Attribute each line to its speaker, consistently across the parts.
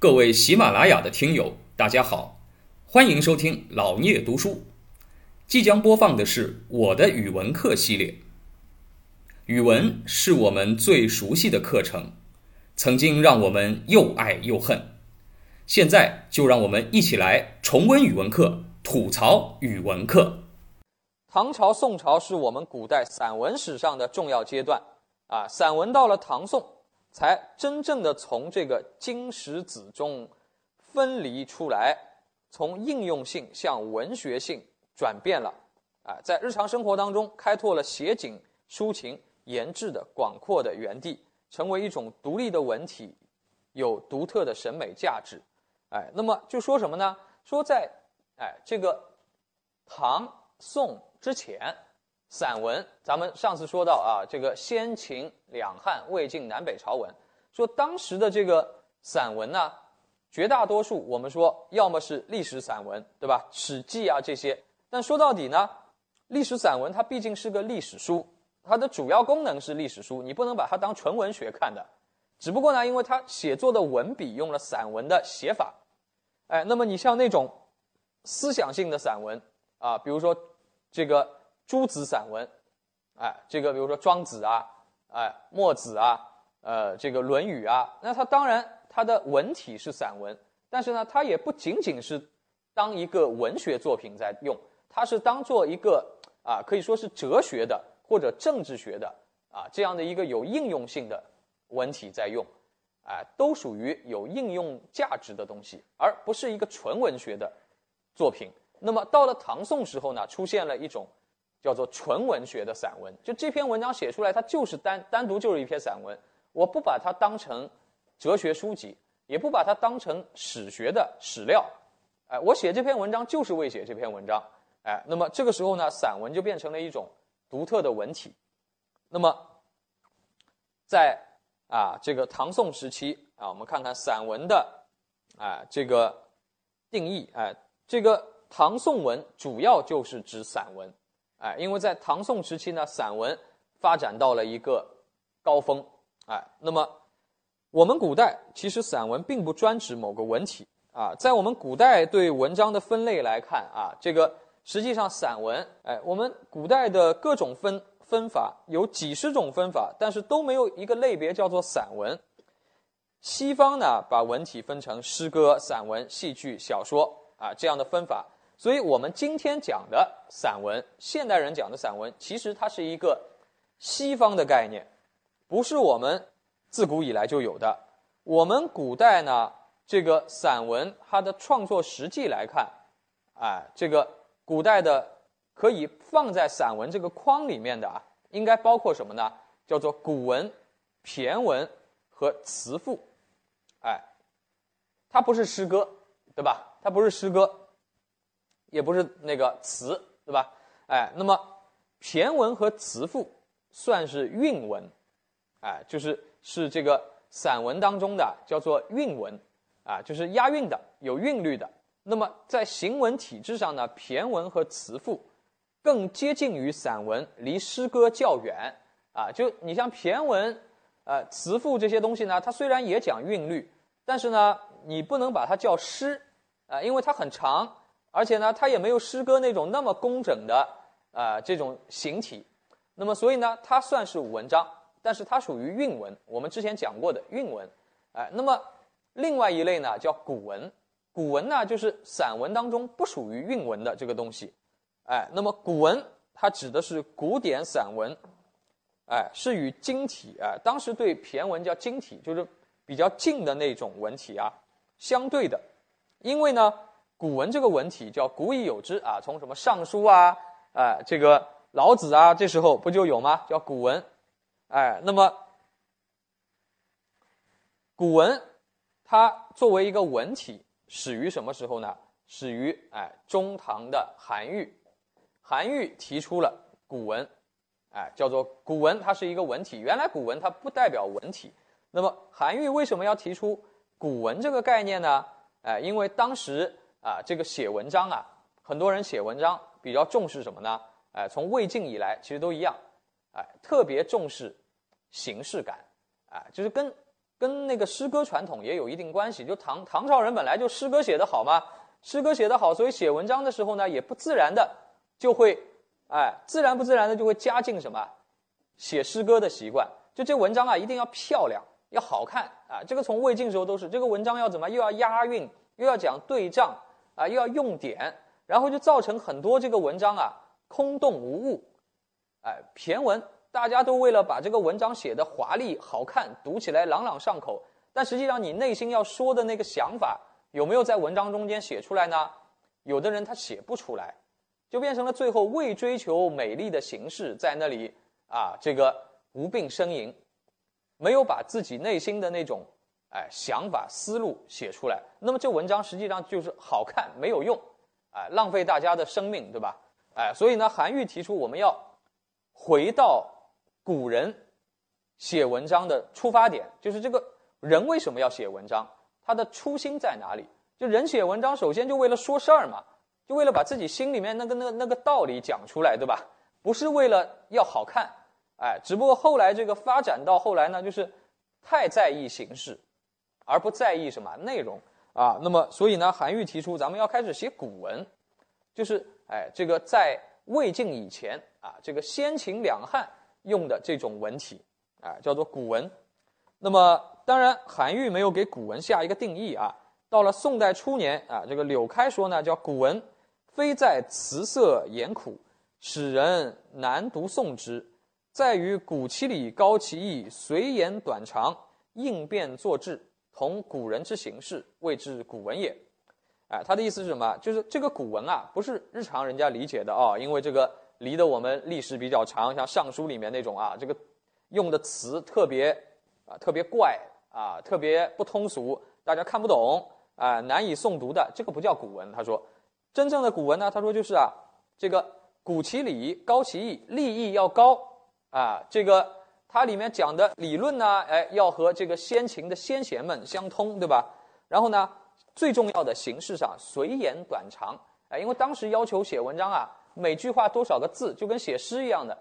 Speaker 1: 各位喜马拉雅的听友，大家好，欢迎收听老聂读书。即将播放的是我的语文课系列。语文是我们最熟悉的课程，曾经让我们又爱又恨。现在就让我们一起来重温语文课，吐槽语文课。
Speaker 2: 唐朝、宋朝是我们古代散文史上的重要阶段啊，散文到了唐宋，才真正的从这个经史子中分离出来，从应用性向文学性转变了啊，在日常生活当中开拓了写景、抒情。研制的广阔的园地，成为一种独立的文体，有独特的审美价值。哎，那么就说什么呢？说在哎这个唐宋之前，散文，咱们上次说到啊，这个先秦两汉魏晋南北朝文，说当时的这个散文呢，绝大多数我们说要么是历史散文，对吧？史记啊这些。但说到底呢，历史散文它毕竟是个历史书。它的主要功能是历史书，你不能把它当纯文学看的。只不过呢，因为它写作的文笔用了散文的写法，哎，那么你像那种思想性的散文啊，比如说这个诸子散文，哎，这个比如说庄子啊，哎，墨子啊，呃，这个论语啊，那它当然它的文体是散文，但是呢，它也不仅仅是当一个文学作品在用，它是当做一个啊，可以说是哲学的。或者政治学的啊这样的一个有应用性的文体在用，哎，都属于有应用价值的东西，而不是一个纯文学的作品。那么到了唐宋时候呢，出现了一种叫做纯文学的散文，就这篇文章写出来，它就是单单独就是一篇散文，我不把它当成哲学书籍，也不把它当成史学的史料，哎，我写这篇文章就是为写这篇文章，哎，那么这个时候呢，散文就变成了一种。独特的文体，那么，在啊这个唐宋时期啊，我们看看散文的啊这个定义。哎，这个唐宋文主要就是指散文哎，因为在唐宋时期呢，散文发展到了一个高峰哎，那么我们古代其实散文并不专指某个文体啊，在我们古代对文章的分类来看啊，这个。实际上，散文，哎，我们古代的各种分分法有几十种分法，但是都没有一个类别叫做散文。西方呢，把文体分成诗歌、散文、戏剧、小说啊这样的分法。所以我们今天讲的散文，现代人讲的散文，其实它是一个西方的概念，不是我们自古以来就有的。我们古代呢，这个散文它的创作实际来看，哎，这个。古代的可以放在散文这个框里面的啊，应该包括什么呢？叫做古文、骈文和词赋。哎，它不是诗歌，对吧？它不是诗歌，也不是那个词，对吧？哎，那么骈文和词赋算是韵文，哎，就是是这个散文当中的叫做韵文，啊，就是押韵的，有韵律的。那么在行文体制上呢，骈文和词赋更接近于散文，离诗歌较远啊。就你像骈文、呃词赋这些东西呢，它虽然也讲韵律，但是呢，你不能把它叫诗啊，因为它很长，而且呢，它也没有诗歌那种那么工整的啊这种形体。那么所以呢，它算是文章，但是它属于韵文。我们之前讲过的韵文，哎，那么另外一类呢叫古文。古文呢，就是散文当中不属于韵文的这个东西，哎，那么古文它指的是古典散文，哎，是与经体啊，当时对骈文叫经体，就是比较近的那种文体啊，相对的，因为呢，古文这个文体叫古已有之啊，从什么《尚书》啊，哎，这个老子啊，这时候不就有吗？叫古文，哎，那么古文它作为一个文体。始于什么时候呢？始于哎中唐的韩愈，韩愈提出了古文，哎叫做古文，它是一个文体。原来古文它不代表文体。那么韩愈为什么要提出古文这个概念呢？哎，因为当时啊这个写文章啊，很多人写文章比较重视什么呢？哎，从魏晋以来其实都一样，哎特别重视形式感，哎就是跟跟那个诗歌传统也有一定关系。就唐唐朝人本来就诗歌写得好嘛，诗歌写得好，所以写文章的时候呢，也不自然的就会，哎，自然不自然的就会加进什么写诗歌的习惯。就这文章啊，一定要漂亮，要好看啊。这个从魏晋时候都是，这个文章要怎么又要押韵，又要讲对仗啊，又要用典，然后就造成很多这个文章啊空洞无物，哎，骈文。大家都为了把这个文章写得华丽好看，读起来朗朗上口，但实际上你内心要说的那个想法有没有在文章中间写出来呢？有的人他写不出来，就变成了最后为追求美丽的形式，在那里啊这个无病呻吟，没有把自己内心的那种哎想法思路写出来。那么这文章实际上就是好看没有用，哎浪费大家的生命，对吧？哎，所以呢，韩愈提出我们要回到。古人写文章的出发点，就是这个人为什么要写文章？他的初心在哪里？就人写文章，首先就为了说事儿嘛，就为了把自己心里面那个、那个、那个道理讲出来，对吧？不是为了要好看，哎，只不过后来这个发展到后来呢，就是太在意形式，而不在意什么内容啊。那么，所以呢，韩愈提出咱们要开始写古文，就是哎，这个在魏晋以前啊，这个先秦两汉。用的这种文体，啊，叫做古文。那么，当然，韩愈没有给古文下一个定义啊。到了宋代初年啊，这个柳开说呢，叫古文，非在词色言苦，使人难读诵之，在于古其理，高其意，随言短长，应变作志，同古人之形式，谓之古文也。哎，他的意思是什么？就是这个古文啊，不是日常人家理解的哦，因为这个。离得我们历史比较长，像《尚书》里面那种啊，这个用的词特别啊特别怪啊，特别不通俗，大家看不懂啊，难以诵读的，这个不叫古文。他说，真正的古文呢，他说就是啊，这个古其理，高其义，立意要高啊，这个它里面讲的理论呢，哎，要和这个先秦的先贤们相通，对吧？然后呢，最重要的形式上随言短长，哎，因为当时要求写文章啊。每句话多少个字，就跟写诗一样的，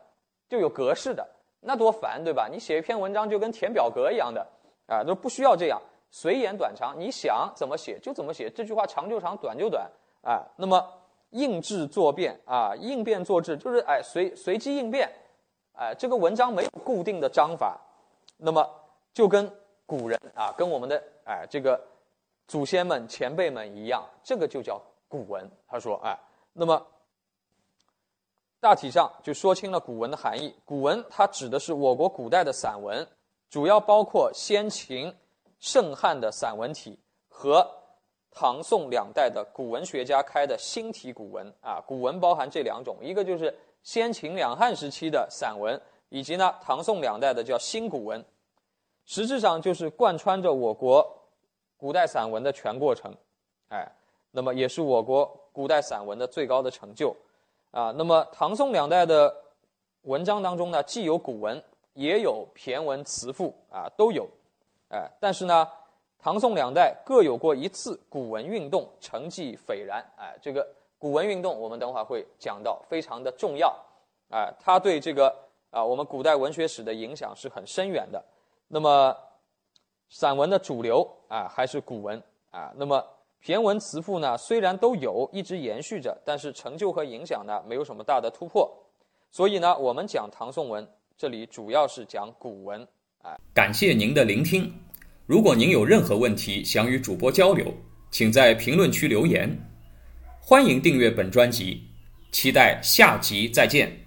Speaker 2: 就有格式的，那多烦，对吧？你写一篇文章就跟填表格一样的，啊，都不需要这样，随言短长，你想怎么写就怎么写，这句话长就长，短就短，啊，那么应制作变啊，应变作制，就是哎随随机应变，哎，这个文章没有固定的章法，那么就跟古人啊，跟我们的哎这个祖先们前辈们一样，这个就叫古文。他说，哎，那么。大体上就说清了古文的含义。古文它指的是我国古代的散文，主要包括先秦、盛汉的散文体和唐宋两代的古文学家开的新体古文。啊，古文包含这两种，一个就是先秦两汉时期的散文，以及呢唐宋两代的叫新古文。实质上就是贯穿着我国古代散文的全过程。哎，那么也是我国古代散文的最高的成就。啊，那么唐宋两代的文章当中呢，既有古文，也有骈文词赋啊，都有，哎，但是呢，唐宋两代各有过一次古文运动，成绩斐然，哎，这个古文运动我们等会儿会讲到，非常的重要，哎，它对这个啊我们古代文学史的影响是很深远的。那么，散文的主流啊还是古文啊，那么。骈文词赋呢，虽然都有一直延续着，但是成就和影响呢，没有什么大的突破。所以呢，我们讲唐宋文，这里主要是讲古文。哎，
Speaker 1: 感谢您的聆听。如果您有任何问题想与主播交流，请在评论区留言。欢迎订阅本专辑，期待下集再见。